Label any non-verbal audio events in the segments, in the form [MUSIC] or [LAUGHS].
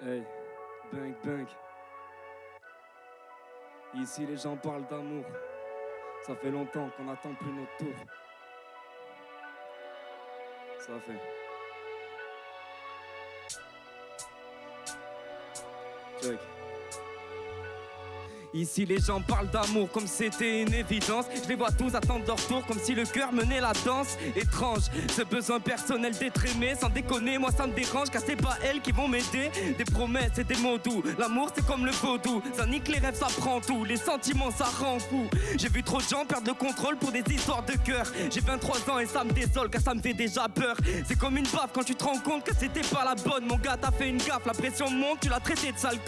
Hey, bang bang. Ici les gens parlent d'amour. Ça fait longtemps qu'on attend plus notre tour. Ça fait. Check. Ici les gens parlent d'amour comme c'était une évidence. Je les vois tous attendre leur tour comme si le cœur menait la danse. Étrange, ce besoin personnel d'être aimé. Sans déconner, moi ça me dérange car c'est pas elles qui vont m'aider. Des promesses et des mots doux. L'amour c'est comme le vaudou. Ça nique les rêves, ça prend tout. Les sentiments ça rend fou. J'ai vu trop de gens perdre le contrôle pour des histoires de cœur. J'ai 23 ans et ça me désole car ça me fait déjà peur. C'est comme une baffe quand tu te rends compte que c'était pas la bonne. Mon gars t'as fait une gaffe, la pression monte, tu l'as traité de sale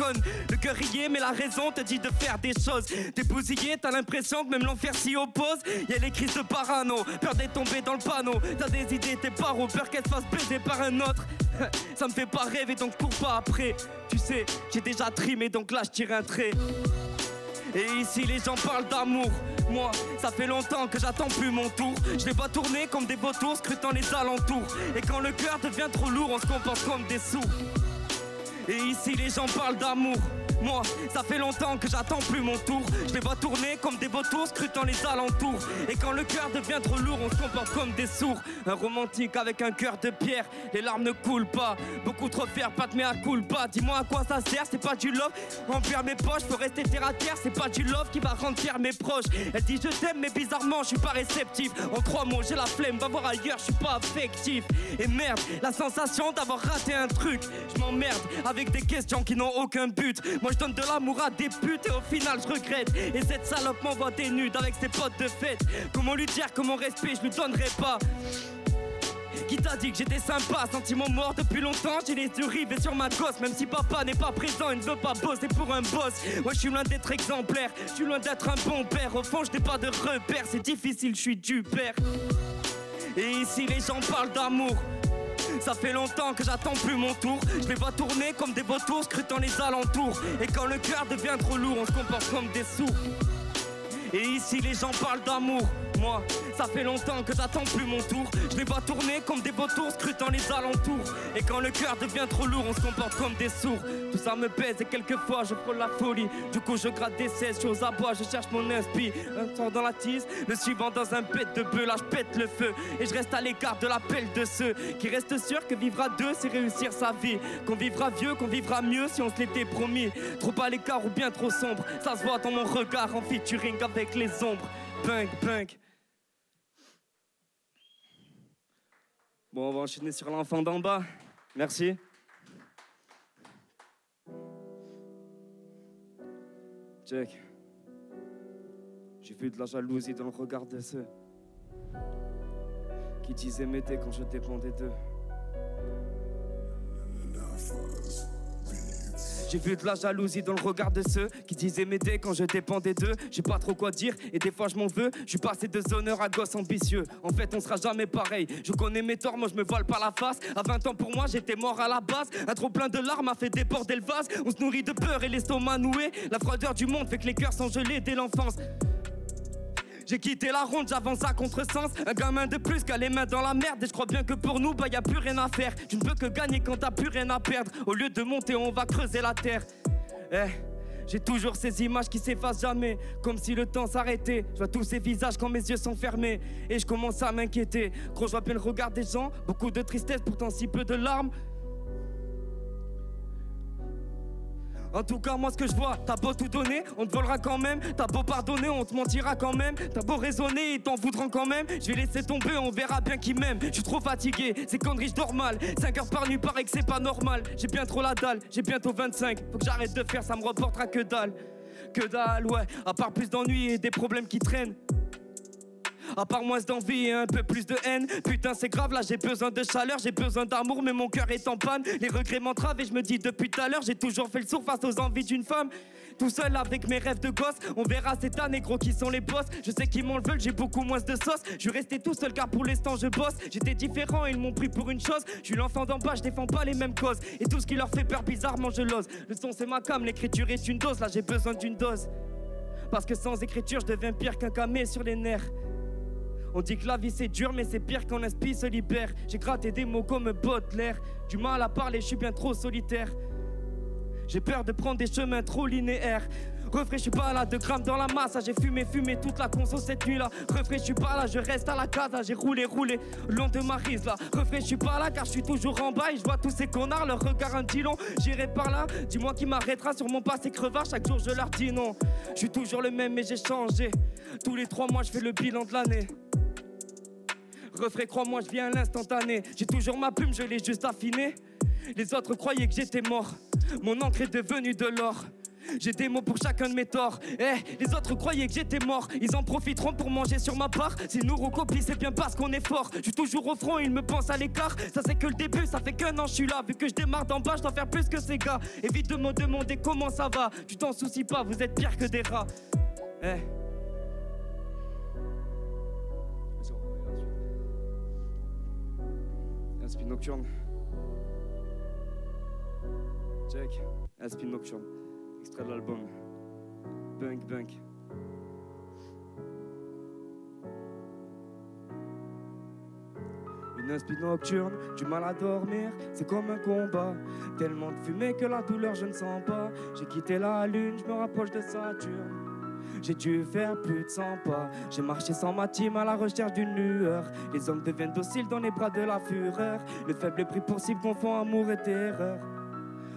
Le cœur est mais la raison te dit de faire des choses. T'es bousillé, t'as l'impression que même l'enfer s'y oppose. Y'a les crises de parano, peur d'être tombé dans le panneau. T'as des idées, t'es paro, peur qu'elle se fasse baiser par un autre. [LAUGHS] Ça me fait pas rêver donc cours pas après. Tu sais, j'ai déjà trimé donc là je tire un trait. Et ici les gens parlent d'amour. Moi, ça fait longtemps que j'attends plus mon tour. Je vais pas tourner comme des vautours, scrutant les alentours. Et quand le cœur devient trop lourd, on se comporte comme des sous. Et ici les gens parlent d'amour. Moi, ça fait longtemps que j'attends plus mon tour. Je les vois tourner comme des vautours, scrutant les alentours. Et quand le cœur devient trop lourd, on se comporte comme des sourds. Un romantique avec un cœur de pierre, les larmes ne coulent pas. Beaucoup trop faire, pas de mea culpa. Dis-moi à quoi ça sert, c'est pas du love. Remplir mes poches, faut rester terre à terre, c'est pas du love qui va rendre fier mes proches. Elle dit je t'aime, mais bizarrement, je suis pas réceptif. En trois mots, j'ai la flemme, va voir ailleurs, je suis pas affectif. Et merde, la sensation d'avoir raté un truc. Je m'emmerde avec des questions qui n'ont aucun but. Je donne de l'amour à des putes et au final, je regrette. Et cette salope m'envoie des nudes avec ses potes de fête. Comment lui dire que mon respect, je lui donnerai pas? Qui t'a dit que j'étais sympa, sentiment mort depuis longtemps, j'ai les yeux rivés sur ma gosse. Même si papa n'est pas présent, il ne veut pas bosser pour un boss. Moi je suis loin d'être exemplaire, je suis loin d'être un bon père. Au fond je n'ai pas de repère, c'est difficile, je suis du père. Et ici les gens parlent d'amour ça fait longtemps que j'attends plus mon tour. Je les vois tourner comme des vautours, scrutant les alentours. Et quand le cœur devient trop lourd, on se comporte comme des sourds. Et ici les gens parlent d'amour. Moi, ça fait longtemps que j'attends plus mon tour. Je les vois tourner comme des vautours, scrutant les alentours. Et quand le cœur devient trop lourd, on se comporte comme des sourds. Tout ça me pèse et quelquefois je frôle la folie. Du coup, je gratte des 16, je suis aux abois, je cherche mon inspi. Un temps dans la tise, le suivant dans un pet de bœuf. Là, je pète le feu et je reste à l'écart de l'appel de ceux qui restent sûrs que vivre à deux, c'est réussir sa vie. Qu'on vivra vieux, qu'on vivra mieux si on se l'était promis. Trop à l'écart ou bien trop sombre, ça se voit dans mon regard en featuring avec les ombres. Punk, punk. Bon, on va enchaîner sur l'enfant d'en bas. Merci. Check. J'ai vu de la jalousie dans le regard de ceux qui disaient m'aider quand je dépendais d'eux. J'ai vu de la jalousie dans le regard de ceux qui disaient m'aider quand je dépendais d'eux. J'ai pas trop quoi dire et des fois je m'en veux. Je passé de honneur à gosse ambitieux. En fait, on sera jamais pareil. Je connais mes torts, moi je me voile par la face. À 20 ans pour moi, j'étais mort à la base. Un trop plein de larmes a fait déborder le vase. On se nourrit de peur et l'estomac noué. La froideur du monde fait que les cœurs sont gelés dès l'enfance. J'ai quitté la ronde, j'avance à contresens. Un gamin de plus qui a les mains dans la merde. Et je crois bien que pour nous, bah y a plus rien à faire. Tu ne peux que gagner quand t'as plus rien à perdre. Au lieu de monter, on va creuser la terre. Eh. J'ai toujours ces images qui s'effacent jamais, comme si le temps s'arrêtait. Je vois tous ces visages quand mes yeux sont fermés, et je commence à m'inquiéter. Gros, je vois bien le regard des gens, beaucoup de tristesse, pourtant si peu de larmes. En tout cas, moi ce que je vois, t'as beau tout donner, on te volera quand même. T'as beau pardonner, on te mentira quand même. T'as beau raisonner, ils t'en voudront quand même. Je vais laisser tomber, on verra bien qui m'aime. Je suis trop fatigué, c'est conneries, je dors mal. 5 heures par nuit, paraît que c'est pas normal. J'ai bien trop la dalle, j'ai bientôt 25. Faut que j'arrête de faire, ça me reportera que dalle. Que dalle, ouais, à part plus d'ennuis et des problèmes qui traînent. À part moins d'envie et un peu plus de haine. Putain, c'est grave, là j'ai besoin de chaleur, j'ai besoin d'amour, mais mon cœur est en panne. Les regrets m'entravent et je me dis depuis tout à l'heure, j'ai toujours fait le sourd face aux envies d'une femme. Tout seul avec mes rêves de gosse, on verra cette année gros qui sont les boss. Je sais qu'ils m'en veulent, j'ai beaucoup moins de sauce. Je suis resté tout seul car pour l'instant je bosse. J'étais différent, ils m'ont pris pour une chose. Je suis l'enfant d'en bas, je défends pas les mêmes causes. Et tout ce qui leur fait peur, bizarrement je l'ose. Le son c'est ma cam, l'écriture est une dose, là j'ai besoin d'une dose. Parce que sans écriture, je deviens pire qu'un camé sur les nerfs. On dit que la vie c'est dur, mais c'est pire quand l'esprit se libère. J'ai gratté des mots comme Baudelaire. Du mal à parler, je suis bien trop solitaire. J'ai peur de prendre des chemins trop linéaires. Refrais, je suis pas là, 2 grammes dans la masse. J'ai fumé, fumé toute la conso cette nuit là. Refrais, je suis pas là, je reste à la casa. J'ai roulé, roulé long de ma rise là. Refrais, je suis pas là car je suis toujours en bas. Et je vois tous ces connards, leur regard un long. J'irai par là, dis-moi qui m'arrêtera sur mon passé crevard. Chaque jour, je leur dis non. Je suis toujours le même, mais j'ai changé. Tous les trois mois, je fais le bilan de l'année. Refrais, crois-moi, je viens à l'instantané. J'ai toujours ma plume, je l'ai juste affinée. Les autres croyaient que j'étais mort. Mon encre est devenue de l'or. J'ai des mots pour chacun de mes torts. Eh, les autres croyaient que j'étais mort. Ils en profiteront pour manger sur ma part. Si nous recopient, c'est bien parce qu'on est fort. Je suis toujours au front, ils me pensent à l'écart. Ça, c'est que le début, ça fait qu'un an, je suis là. Vu que je démarre d'en bas, je dois faire plus que ces gars. Évite de me demander comment ça va. Tu t'en soucies pas, vous êtes pire que des rats. Eh. Spin nocturne. Check. Un spin nocturne. Extrait de l'album. Bunk Bunk. Une inspi nocturne, du mal à dormir, c'est comme un combat. Tellement de fumée que la douleur je ne sens pas. J'ai quitté la lune, je me rapproche de Saturne. J'ai dû faire plus de 100 pas. J'ai marché sans ma team à la recherche d'une lueur. Les hommes deviennent dociles dans les bras de la fureur. Le faible prix possible confond amour et terreur.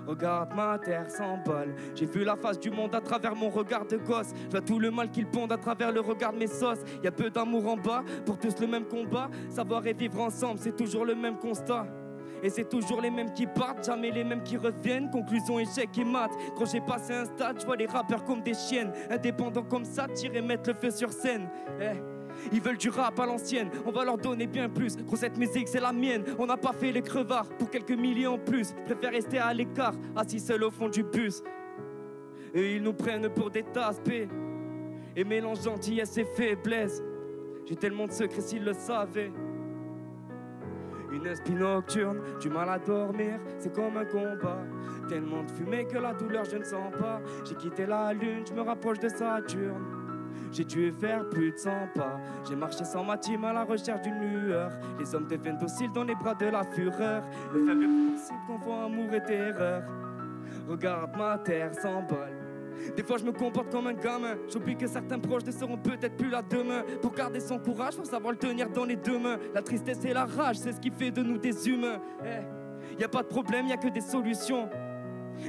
Regarde ma terre s'emballe. J'ai vu la face du monde à travers mon regard de gosse. Je vois tout le mal qu'il pondent à travers le regard de mes sauces. Y a peu d'amour en bas, pour tous le même combat. Savoir et vivre ensemble, c'est toujours le même constat. Et c'est toujours les mêmes qui partent, jamais les mêmes qui reviennent. Conclusion, échec et mat. Quand j'ai passé un stade, je vois les rappeurs comme des chiennes. Indépendants comme ça, tirer mettre le feu sur scène. Eh. Ils veulent du rap à l'ancienne, on va leur donner bien plus. Gros, cette musique, c'est la mienne. On n'a pas fait les crevards pour quelques millions en plus. Je préfère rester à l'écart, assis seul au fond du bus. Et ils nous prennent pour des taspés. Et mélangent gentillesse et faiblesse. J'ai tellement de secrets s'ils le savaient. Une espie nocturne, du mal à dormir, c'est comme un combat. Tellement de fumée que la douleur je ne sens pas. J'ai quitté la lune, je me rapproche de Saturne. J'ai dû faire plus de 100 pas. J'ai marché sans ma team à la recherche d'une lueur. Les hommes deviennent dociles dans les bras de la fureur. Le faible possible confond amour et terreur. Regarde ma terre s'emballe. Des fois je me comporte comme un gamin. J'oublie que certains proches ne seront peut-être plus là demain. Pour garder son courage, faut savoir le tenir dans les deux mains. La tristesse et la rage, c'est ce qui fait de nous des humains. Eh, y a pas de problème, y a que des solutions.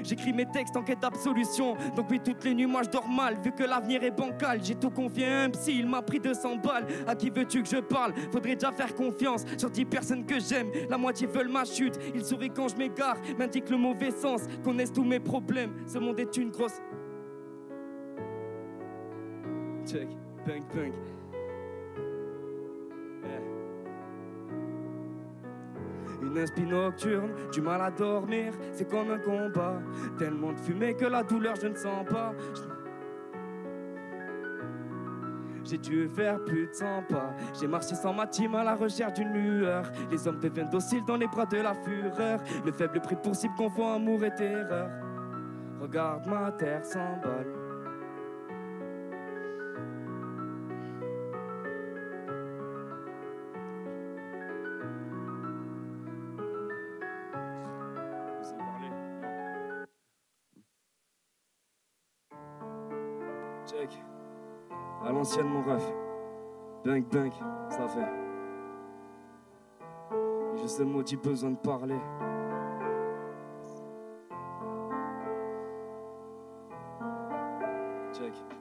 J'écris mes textes en quête d'absolution. Donc oui, toutes les nuits, moi je dors mal. Vu que l'avenir est bancal, j'ai tout confié à un psy. Il m'a pris 200 balles. À qui veux-tu que je parle? Faudrait déjà faire confiance sur 10 personnes que j'aime. La moitié veulent ma chute. Ils sourient quand je m'égare. M'indiquent le mauvais sens. Connaissent tous mes problèmes. Ce monde est une grosse. Check. Punk, punk. Une inspi nocturne, du mal à dormir, c'est comme un combat. Tellement de fumée que la douleur je ne sens pas. J'ai dû faire plus de 100 pas. J'ai marché sans ma team à la recherche d'une lueur. Les hommes deviennent dociles dans les bras de la fureur. Le faible prix possible confond amour et terreur. Regarde ma terre s'emballe. L'ancienne, mon ref. Bunk, bunk, ça fait. J'ai ce maudit besoin de parler. Check.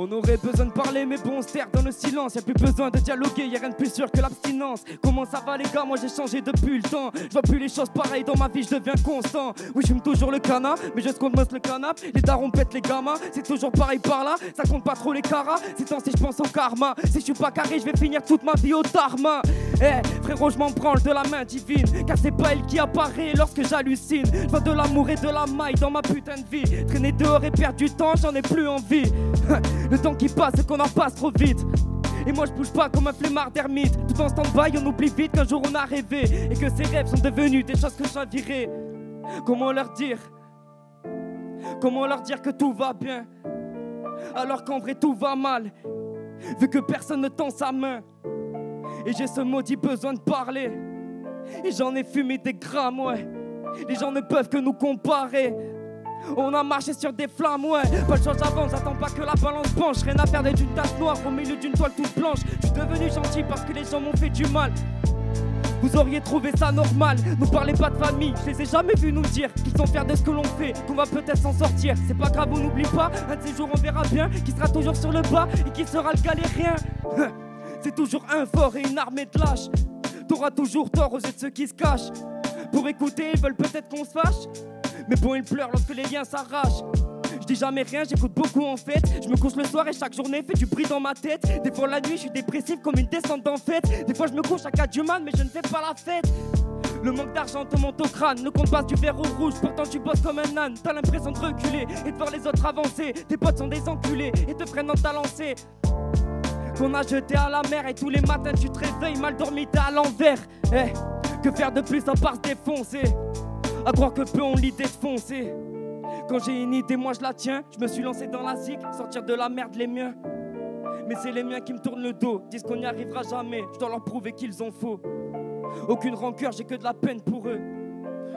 On aurait besoin de parler, mais bon, on dans le silence. Y'a plus besoin de dialoguer, y'a rien de plus sûr que l'abstinence. Comment ça va, les gars? Moi j'ai changé depuis le temps. Je vois plus les choses pareilles dans ma vie, je deviens constant. Oui, je toujours le canap, mais je compte le canap. Les darons pètent les gamins, c'est toujours pareil par là. Ça compte pas trop les caras. C'est temps si je pense au karma. Si je suis pas carré, je vais finir toute ma vie au tarma. Eh, frérot, je m'en branle de la main divine. Car c'est pas elle qui apparaît lorsque j'hallucine. Je de l'amour et de la maille dans ma putain de vie. Traîner dehors et perdre du temps, j'en ai plus envie. [LAUGHS] Le temps qui passe, c'est qu'on en passe trop vite. Et moi je bouge pas comme un flemmard d'ermite. Tout en stand-by on oublie vite qu'un jour on a rêvé. Et que ces rêves sont devenus des choses que j'envierais Comment leur dire? Comment leur dire que tout va bien? Alors qu'en vrai tout va mal. Vu que personne ne tend sa main. Et j'ai ce maudit besoin de parler. Et j'en ai fumé des grammes ouais. Les gens ne peuvent que nous comparer. On a marché sur des flammes, ouais. Pas le choix, j'avance, j'attends pas que la balance penche. Rien à faire d'être une tasse noire au milieu d'une toile toute blanche. Je suis devenu gentil parce que les gens m'ont fait du mal. Vous auriez trouvé ça normal, nous parlez pas de famille, je les ai jamais vus nous dire qu'ils sont fiers de ce que l'on fait, qu'on va peut-être s'en sortir. C'est pas grave, on n'oublie pas, un de ces jours on verra bien, qui sera toujours sur le bas et qui sera le galérien. C'est toujours un fort et une armée de lâches. T'auras toujours tort aux yeux de ceux qui se cachent. Pour écouter, ils veulent peut-être qu'on se fâche. Mais bon, ils pleurent lorsque les liens s'arrachent. Je dis jamais rien, j'écoute beaucoup en fait. Je me couche le soir et chaque journée fait du bruit dans ma tête. Des fois la nuit, je suis dépressif comme une descente en fait. Des fois je me couche à 4 du mais je ne fais pas la fête. Le manque d'argent te monte au crâne, ne compte pas du verre au rouge, pourtant tu bosses comme un âne. T'as l'impression de reculer et de voir les autres avancer. Tes potes sont des enculés et te freinent dans ta lancée. Qu'on a jeté à la mer et tous les matins tu te réveilles mal dormi, t'es à l'envers. Eh, que faire de plus à part se défoncer? À croire que peu ont l'idée de foncer. Quand j'ai une idée, moi je la tiens. Je me suis lancé dans la zik, sortir de la merde les miens. Mais c'est les miens qui me tournent le dos, disent qu'on n'y arrivera jamais. Je dois leur prouver qu'ils ont faux. Aucune rancœur, j'ai que de la peine pour eux.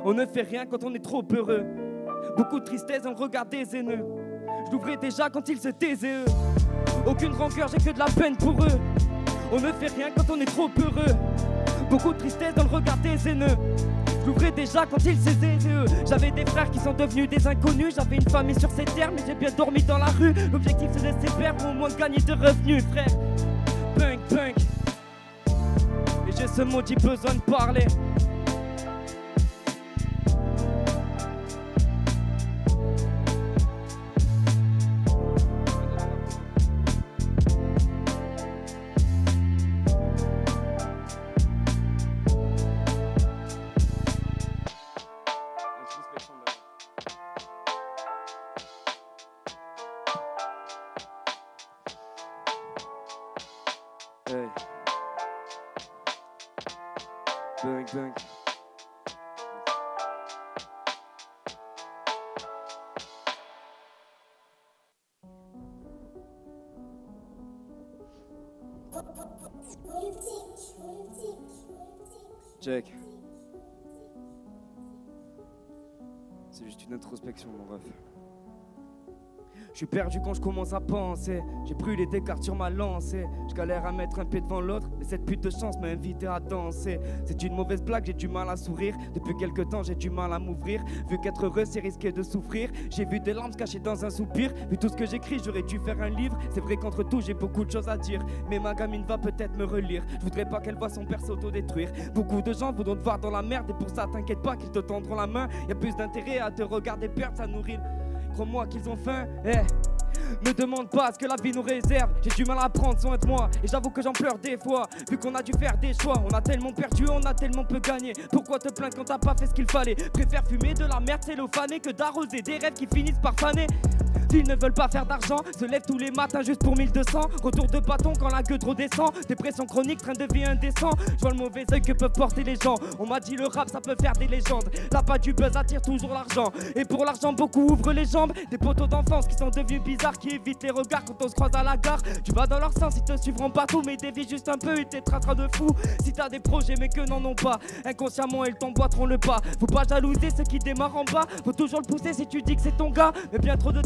On ne fait rien quand on est trop heureux. Beaucoup de tristesse dans le regard des haineux. Je l'ouvrais déjà quand ils se taisaient eux. Aucune rancœur, j'ai que de la peine pour eux. On ne fait rien quand on est trop heureux. Beaucoup de tristesse dans le regard des haineux. J'ouvrais déjà quand ils s'étaient eux. J'avais des frères qui sont devenus des inconnus. J'avais une famille sur ces terres, mais j'ai bien dormi dans la rue. L'objectif c'est de se faire au moins gagner de revenus, frère. Punk, punk. Et j'ai ce maudit besoin de parler. C'est juste une introspection, mon ref. Je suis perdu quand je commence à penser. J'ai brûlé des cartes sur ma lancée. Je galère à mettre un pied devant l'autre. Mais cette pute de chance m'a invité à danser. C'est une mauvaise blague, j'ai du mal à sourire. Depuis quelque temps, j'ai du mal à m'ouvrir. Vu qu'être heureux, c'est risquer de souffrir. J'ai vu des larmes se cacher dans un soupir. Vu tout ce que j'écris, j'aurais dû faire un livre. C'est vrai qu'entre tout, j'ai beaucoup de choses à dire. Mais ma gamine va peut-être me relire. Je voudrais pas qu'elle voit son père s'auto-détruire. Beaucoup de gens voudront te voir dans la merde. Et pour ça, t'inquiète pas qu'ils te tendront la main. Y a plus d'intérêt à te regarder perdre, ça nourrit. Crois-moi qu'ils ont faim. Eh. Me demande pas ce que la vie nous réserve. J'ai du mal à prendre soin de moi. Et j'avoue que j'en pleure des fois. Vu qu'on a dû faire des choix. On a tellement perdu, on a tellement peu gagné. Pourquoi te plaindre quand t'as pas fait ce qu'il fallait? Préfère fumer de la merde cellophanée que d'arroser des rêves qui finissent par faner. Ils ne veulent pas faire d'argent, se lèvent tous les matins juste pour 1200. Retour de bâton quand la gueule redescend. Dépression chronique, train de vie indécent. Je vois le mauvais œil que peuvent porter les gens. On m'a dit le rap ça peut faire des légendes. La pas du buzz attire toujours l'argent. Et pour l'argent, beaucoup ouvrent les jambes. Des poteaux d'enfance qui sont devenus bizarres, qui évitent les regards quand on se croise à la gare. Tu vas dans leur sens, ils te suivront partout. Mais dévie juste un peu et t'es de fou. Si t'as des projets mais que n'en ont pas, inconsciemment ils t'emboîteront le pas. Faut pas jalouser ceux qui démarrent en bas. Faut toujours le pousser si tu dis que c'est ton gars. Mais bien trop de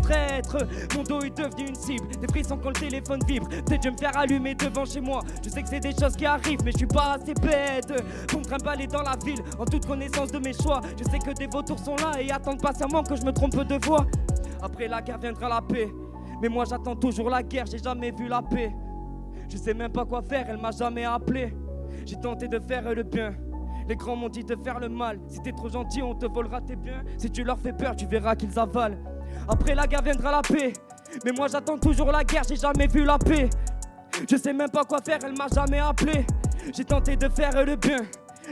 Mon dos est devenu une cible. Des frissons quand le téléphone vibre. Peut-être je me faire allumer devant chez moi. Je sais que c'est des choses qui arrivent, mais je suis pas assez bête pour me trimballer dans la ville en toute connaissance de mes choix. Je sais que des vautours sont là et attendent patiemment que je me trompe de voix. Après la guerre viendra la paix. Mais moi j'attends toujours la guerre, j'ai jamais vu la paix. Je sais même pas quoi faire, elle m'a jamais appelé. J'ai tenté de faire le bien. Les grands m'ont dit de faire le mal. Si t'es trop gentil, on te volera tes biens. Si tu leur fais peur, tu verras qu'ils avalent. Après la guerre viendra la paix. Mais moi j'attends toujours la guerre, j'ai jamais vu la paix. Je sais même pas quoi faire, elle m'a jamais appelé. J'ai tenté de faire le bien.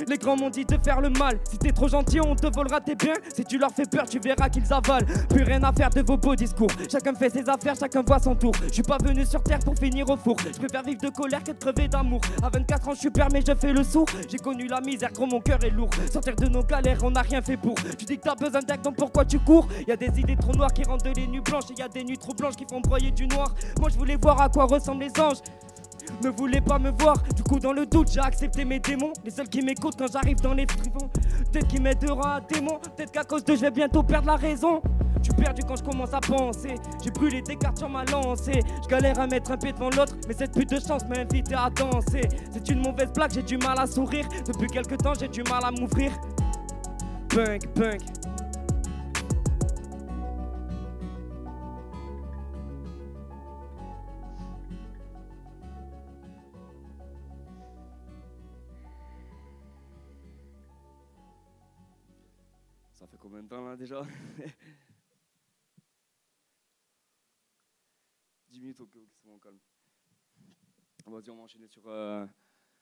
Les grands m'ont dit de faire le mal. Si t'es trop gentil, on te volera tes biens. Si tu leur fais peur, tu verras qu'ils avalent. Plus rien à faire de vos beaux discours. Chacun fait ses affaires, chacun voit son tour. Je suis pas venu sur terre pour finir au four. Je préfère vivre de colère que de crever d'amour. À 24 ans, je suis père, mais je fais le sourd. J'ai connu la misère, gros, mon cœur est lourd. Sortir de nos galères, on n'a rien fait pour. Tu dis que t'as besoin d'aide, donc pourquoi tu cours? Y a des idées trop noires qui rendent de les nuits blanches. Et y a des nuits trop blanches qui font broyer du noir. Moi, je voulais voir à quoi ressemblent les anges. Ne voulez pas me voir, du coup dans le doute j'ai accepté mes démons. Les seuls qui m'écoutent quand j'arrive dans les frivons. Peut-être qu'ils m'aideront à démon, peut-être qu'à cause de je vais bientôt perdre la raison. Je suis perdu quand je commence à penser. J'ai brûlé des cartes sur ma lancée. Je galère à mettre un pied devant l'autre, mais cette pute de chance m'a invité à danser. C'est une mauvaise blague, j'ai du mal à sourire. Depuis quelques temps, j'ai du mal à m'ouvrir. Punk, punk. Déjà [LAUGHS] 10 minutes, ok, c'est bon, calme. Vas-y, on va enchaîner sur euh,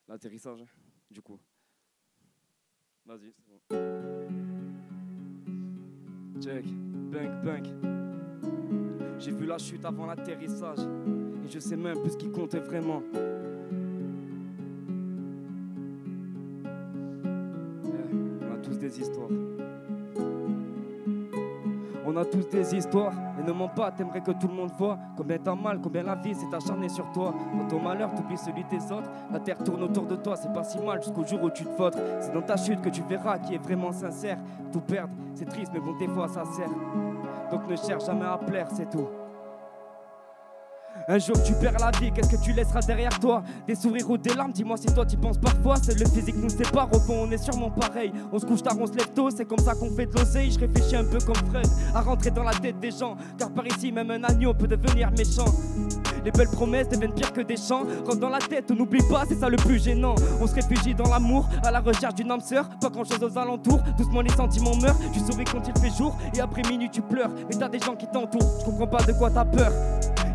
l'atterrissage, du coup. Vas-y, c'est bon. Check, bunk, bunk. J'ai vu la chute avant l'atterrissage. Et je sais même plus ce qui comptait vraiment. Eh, on a tous des histoires. On a tous des histoires, et ne mens pas, t'aimerais que tout le monde voit combien t'as mal, combien la vie s'est acharnée sur toi. Dans ton malheur, t'oublies celui des autres. La terre tourne autour de toi, c'est pas si mal jusqu'au jour où tu te vôtres. C'est dans ta chute que tu verras qui est vraiment sincère. Tout perdre, c'est triste, mais bon, des fois ça sert. Donc ne cherche jamais à plaire, c'est tout. Un jour tu perds la vie, qu'est-ce que tu laisseras derrière toi? Des sourires ou des larmes, dis-moi si toi tu penses parfois C'est le physique nous sépare, au fond on est sûrement pareil On se couche tard, on se lève tôt, c'est comme ça qu'on fait de l'oseille Je réfléchis un peu comme Fred, à rentrer dans la tête des gens Car par ici même un agneau peut devenir méchant les belles promesses deviennent pires que des chants. Rentre dans la tête, on n'oublie pas, c'est ça le plus gênant. On se réfugie dans l'amour, à la recherche d'une âme sœur. Pas grand chose aux alentours, doucement les sentiments meurent. Tu souris quand il fait jour, et après minuit tu pleures. Mais t'as des gens qui t'entourent, je comprends pas de quoi t'as peur.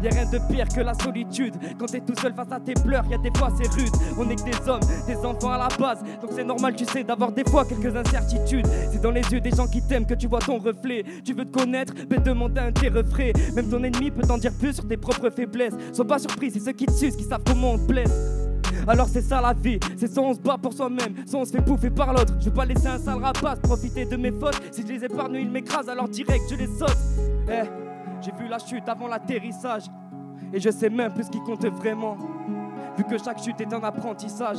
Y'a rien de pire que la solitude. Quand t'es tout seul face à tes pleurs, y a des fois c'est rude. On est que des hommes, des enfants à la base. Donc c'est normal, tu sais, d'avoir des fois quelques incertitudes. C'est dans les yeux des gens qui t'aiment que tu vois ton reflet. Tu veux te connaître, mais demande un tes refrains. Même ton ennemi peut t'en dire plus sur tes propres faiblesses. Sois pas surpris, c'est ceux qui te sucent qui savent comment on te blesse. Alors c'est ça la vie, c'est soit on se bat pour soi-même, soit on se fait bouffer par l'autre. Je veux pas laisser un sale rapace profiter de mes fautes. Si je les épargne, ils m'écrasent, alors direct je les saute. Eh, j'ai vu la chute avant l'atterrissage. Et je sais même plus ce qui compte vraiment. Vu que chaque chute est un apprentissage.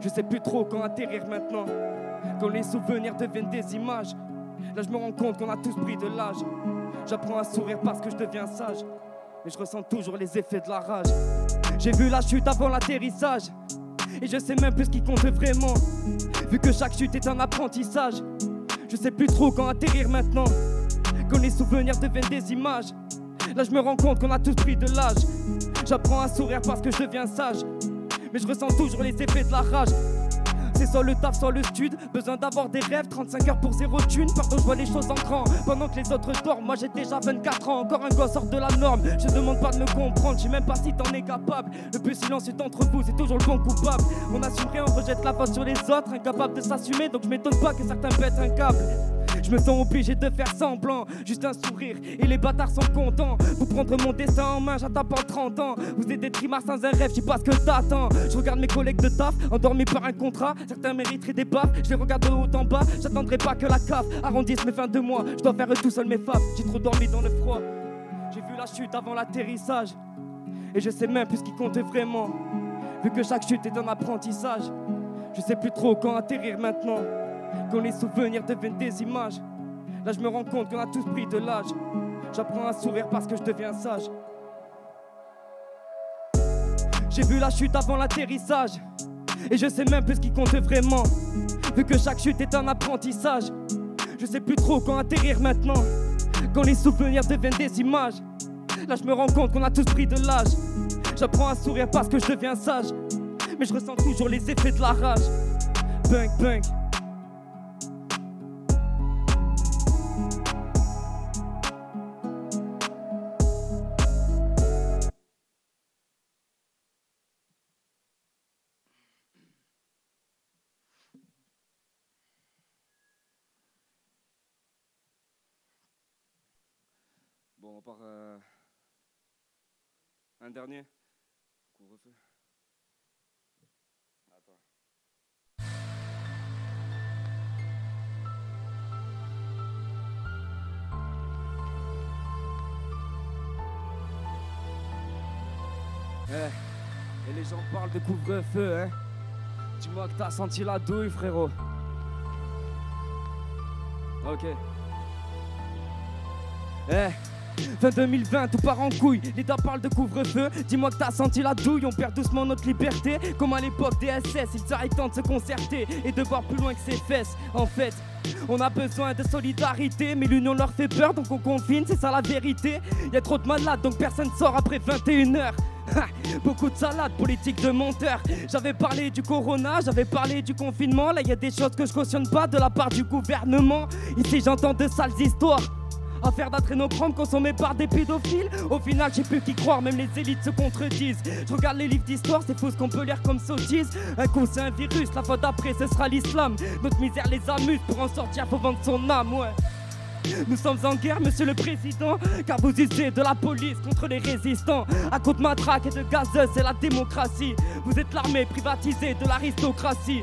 Je sais plus trop quand atterrir maintenant. Quand les souvenirs deviennent des images. Là je me rends compte qu'on a tous pris de l'âge. J'apprends à sourire parce que je deviens sage. Mais je ressens toujours les effets de la rage. J'ai vu la chute avant l'atterrissage. Et je sais même plus ce qui compte vraiment. Vu que chaque chute est un apprentissage. Je sais plus trop quand atterrir maintenant. Quand les souvenirs deviennent des images. Là je me rends compte qu'on a tous pris de l'âge. J'apprends à sourire parce que je deviens sage. Mais je ressens toujours les effets de la rage. C'est soit le taf, soit le stud. Besoin d'avoir des rêves, 35 heures pour zéro thune. Pardon, je vois les choses en grand. Pendant que les autres dorment, moi j'ai déjà 24 ans. Encore un gosse hors de la norme. Je demande pas de me comprendre, je sais même pas si t'en es capable. Le plus silencieux d'entre vous, c'est toujours le bon coupable. On assume rien, on rejette la faute sur les autres. Incapable de s'assumer, donc je m'étonne pas que certains pètent un câble. Je me sens obligé de faire semblant, juste un sourire et les bâtards sont contents. Vous prendre mon destin en main, j'attends pas 30 ans. Vous êtes des trimards sans un rêve, je sais pas ce que t'attends. Je regarde mes collègues de taf, endormis par un contrat. Certains mériteraient des baffes, je les regarde de haut en bas. J'attendrai pas que la cave arrondisse mes fins de mois. Je dois faire tout seul mes faves, j'ai trop dormi dans le froid. J'ai vu la chute avant l'atterrissage. Et je sais même plus ce qui compte vraiment. Vu que chaque chute est un apprentissage. Je sais plus trop quand atterrir maintenant. Quand les souvenirs deviennent des images. Là je me rends compte qu'on a tous pris de l'âge. J'apprends à sourire parce que je deviens sage. J'ai vu la chute avant l'atterrissage. Et je sais même plus ce qui compte vraiment. Vu que chaque chute est un apprentissage. Je sais plus trop quand atterrir maintenant. Quand les souvenirs deviennent des images. Là je me rends compte qu'on a tous pris de l'âge. J'apprends à sourire parce que je deviens sage. Mais je ressens toujours les effets de la rage. Punk, punk. On part. euh, Un dernier. Couvre-feu. Attends. Eh, Et les gens parlent de couvre-feu, hein Dis-moi que t'as senti la douille, frérot. Ok. Eh Fin 2020, tout part en couille. L'État parle de couvre-feu. Dis-moi que t'as senti la douille. On perd doucement notre liberté. Comme à l'époque des SS, il arrivent temps de se concerter et de voir plus loin que ses fesses. En fait, on a besoin de solidarité, mais l'union leur fait peur, donc on confine, c'est ça la vérité. Y a trop de malades, donc personne sort après 21h. Beaucoup de salade, politique de monteur. J'avais parlé du corona, j'avais parlé du confinement. Là, y a des choses que je cautionne pas de la part du gouvernement. Ici, j'entends de sales histoires. Affaire d'adrénochrome consommé par des pédophiles. Au final, j'ai plus qu'y croire, même les élites se contredisent. Je regarde les livres d'histoire, c'est faux ce qu'on peut lire comme sottise. Un coup, c'est un virus, la fois d'après, ce sera l'islam. Notre misère les amuse, pour en sortir, faut vendre son âme, ouais. Nous sommes en guerre, monsieur le président, car vous usez de la police contre les résistants. À coup de matraque et de gazeuse, c'est la démocratie. Vous êtes l'armée privatisée de l'aristocratie.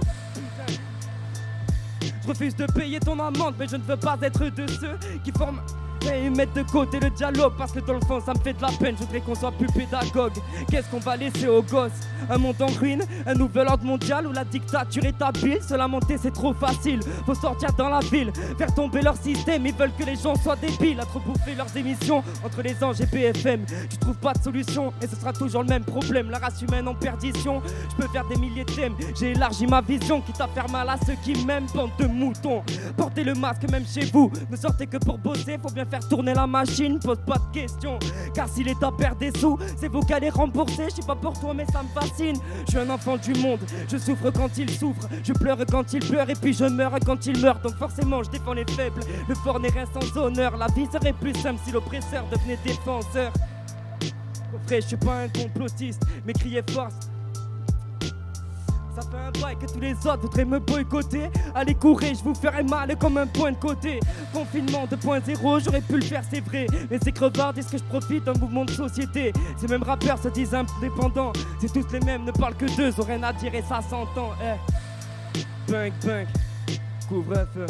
Je refuse de payer ton amende, mais je ne veux pas être de ceux qui forment et mettre de côté le dialogue parce que dans le fond ça me fait de la peine. Je voudrais qu'on soit plus pédagogue. Qu'est-ce qu'on va laisser aux gosses? Un monde en ruine, un nouvel ordre mondial où la dictature est habile. Se lamenter c'est trop facile. Faut sortir dans la ville, faire tomber leur système. Ils veulent que les gens soient débiles, à trop bouffer leurs émissions entre les anges et BFM. Tu trouves pas de solution et ce sera toujours le même problème. La race humaine en perdition. Je peux faire des milliers de thèmes. J'ai élargi ma vision, quitte à faire mal à ceux qui m'aiment, bande de moutons. Portez le masque même chez vous. Ne sortez que pour bosser, faut bien faire tourner la machine, pose pas de questions. Car si l'État perd des sous, c'est vous qui allez rembourser. Je sais pas pour toi, mais ça me fascine. Je suis un enfant du monde, je souffre quand il souffre, je pleure quand il pleure, et puis je meurs quand il meurt. Donc forcément, je défends les faibles. Le fort n'est rien sans honneur. La vie serait plus simple si l'oppresseur devenait défenseur. Au frère, je suis pas un complotiste, mais criez force ça fait un bail que tous les autres voudraient me boycotter. Allez courir, je vous ferai mal comme un point de côté. Confinement 2.0, j'aurais pu le faire, c'est vrai. Mais ces crevards disent que je profite d'un mouvement de société. Ces mêmes rappeurs se disent indépendants. C'est tous les mêmes, ne parlent que d'eux, ils ont rien à dire et ça s'entend. Eh. Punk, punk, couvre-feu.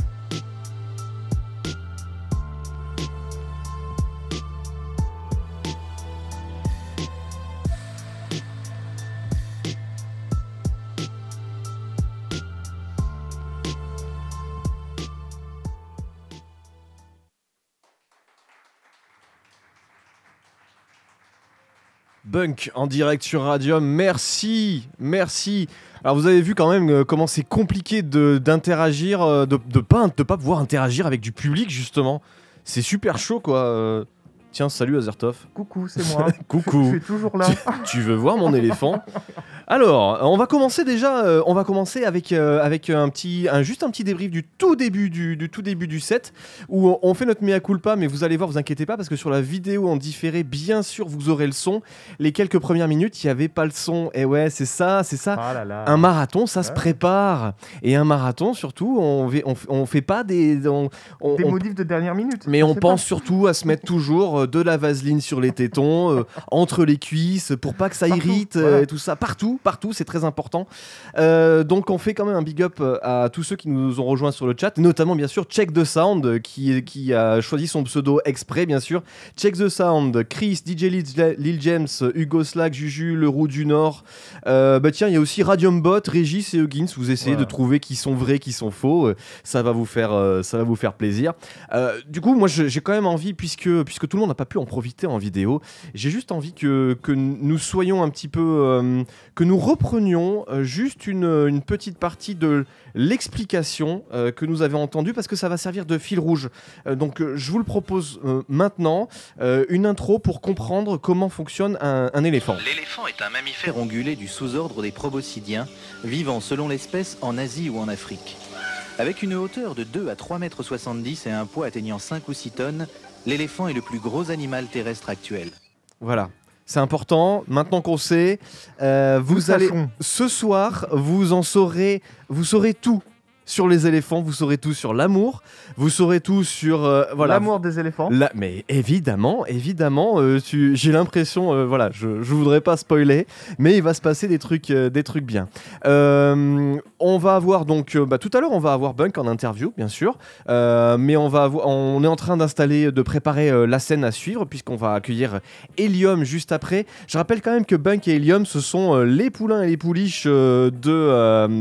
Bunk en direct sur Radium. Merci, merci. Alors vous avez vu quand même euh, comment c'est compliqué d'interagir, euh, de, de, pas, de pas pouvoir interagir avec du public justement. C'est super chaud quoi. Tiens, salut Azertov. Coucou, c'est moi. [LAUGHS] Coucou. Je suis toujours là. Tu, veux voir mon éléphant? [LAUGHS] Alors, on va commencer déjà. Euh, on va commencer avec euh, avec un petit, un, juste un petit débrief du tout début du, du tout début du set où on, fait notre mea culpa, mais vous allez voir, vous inquiétez pas parce que sur la vidéo en différé, bien sûr, vous aurez le son. Les quelques premières minutes, il y avait pas le son. Et ouais, c'est ça, c'est ça. Ah un marathon, ça se prépare. Et un marathon, surtout, on on, on fait pas des on, des modifs de dernière minute. Mais on pense surtout à se mettre toujours euh, de la vaseline sur les tétons, euh, entre les cuisses, pour pas que ça irrite, tout ça, partout, partout, c'est très important. donc on fait quand même un big up à tous ceux qui nous ont rejoints sur le chat, notamment bien sûr Check the Sound qui, qui a choisi son pseudo exprès bien sûr. Check the Sound, Chris, DJ Lil James, Hugo Slack, Juju, Le Roux du Nord. bah tiens, il y a aussi Radium Bot, Régis et Huggins. Vous essayez de trouver qui sont vrais, qui sont faux. Ça va vous faire, ça va vous faire plaisir. du coup, moi j'ai quand même envie, puisque, puisque tout le monde n'a pas pu en profiter en vidéo. J'ai juste envie que, que, nous soyons un petit peu, euh, que nous reprenions euh, juste une, une, petite partie de l'explication euh, que nous avions entendue parce que ça va servir de fil rouge. donc je vous le propose maintenant, une intro pour comprendre comment fonctionne un, un éléphant. L'éléphant est un mammifère ongulé du sous-ordre des proboscidiens, vivant selon l'espèce en Asie ou en Afrique. Avec une hauteur de 2 à 3 mètres 70 et un poids atteignant 5 ou 6 tonnes, l'éléphant est le plus gros animal terrestre actuel. Voilà. C'est important. Maintenant qu'on sait, euh, vous allez ce soir, vous en saurez, vous saurez tout sur les éléphants, vous saurez tout sur l'amour, vous saurez tout sur euh, voilà. L'amour des éléphants. La- mais évidemment, évidemment, euh, tu- j'ai l'impression, euh, voilà, je, je voudrais pas spoiler, mais il va se passer des trucs, des trucs bien. On va avoir donc, bah, tout à l'heure, on va avoir Bunk en interview, bien sûr, mais on va avoir, on est en train d'installer, de préparer la scène à suivre puisqu'on va accueillir Helium juste après. Je rappelle quand même que Bunk et Helium, ce sont les poulains et les pouliches de,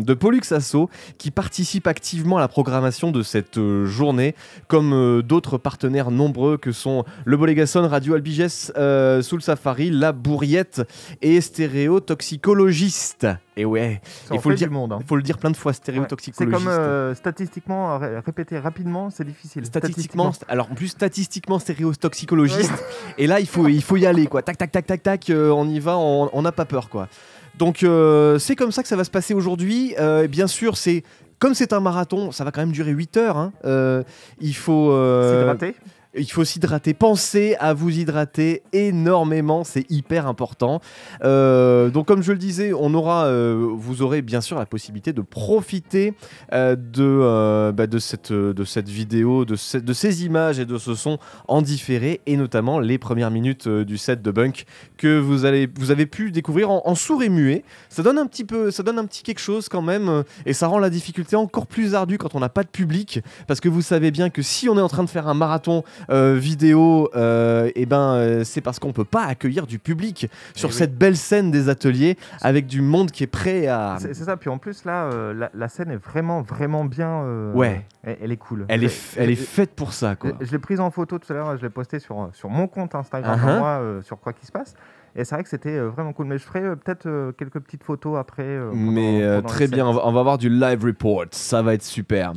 de Pollux Asso qui participent activement à la programmation de cette euh, journée, comme euh, d'autres partenaires nombreux que sont le Bolégason, Radio Albiges, euh, Soul Safari, La Bourriette et Stéréo Toxicologiste. Et ouais, il faut le dire monde. hein. faut le dire plein de fois, Stéréo Ouais. C'est comme euh, statistiquement, ré- répéter rapidement, c'est difficile. Statistiquement, st- alors en plus statistiquement stéréotoxicologiste, et là il faut, il faut y aller quoi, tac tac tac tac tac, euh, on y va, on n'a pas peur quoi. Donc euh, c'est comme ça que ça va se passer aujourd'hui. Euh, bien sûr c'est comme c'est un marathon, ça va quand même durer 8 heures. hein. Euh, il faut euh, S'hydrater. Il faut s'hydrater. Pensez à vous hydrater énormément, c'est hyper important. Euh, donc, comme je le disais, euh, vous aurez bien sûr la possibilité de profiter euh, de, bah, de, cette, vidéo, de, ce- de ces images et de ce son en différé, et notamment les premières minutes du set de Bunk que vous, allez, vous avez pu découvrir en, en sourd et muet. Ça donne un petit peu, ça donne un petit quelque chose quand même, et ça rend la difficulté encore plus ardue quand on n'a pas de public, parce que vous savez bien que si on est en train de faire un marathon vidéo, euh, et ben euh, c'est parce qu'on peut pas accueillir du public sur Eh oui. cette belle scène des ateliers avec du monde qui est prêt à. C'est ça. Puis en plus, là, euh, la, la scène est vraiment, vraiment bien. euh, Ouais. Elle, elle est cool. Elle est, elle est faite pour ça, quoi. Je, je l'ai prise en photo tout à l'heure, je l'ai postée sur, sur mon compte Instagram, Uh-huh. moi, euh, sur quoi qu'il se passe. Et c'est vrai que c'était euh, vraiment cool. Mais je ferai euh, peut-être euh, quelques petites photos après. euh, pendant- Mais euh, pendant très bien, on va, on va avoir du live report, ça va être super.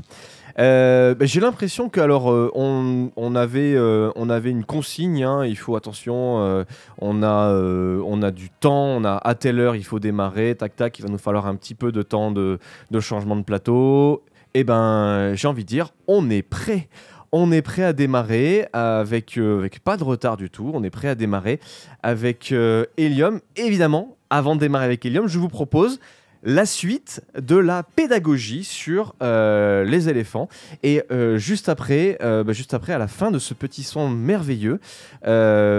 Euh, bah, J'ai l'impression que alors euh, on, avait euh, on avait une consigne. hein, il faut attention. on a on a du temps. On a à telle heure il faut démarrer. Tac tac. Il va nous falloir un petit peu de temps de, changement de plateau. Et ben j'ai envie de dire on est prêt. On est prêt à démarrer avec, avec pas de retard du tout. On est prêt à démarrer avec euh, Helium. Évidemment, avant de démarrer avec Helium, je vous propose la suite de la pédagogie sur euh, les éléphants. Et euh, juste après, euh, bah, juste après, à la fin de ce petit son merveilleux,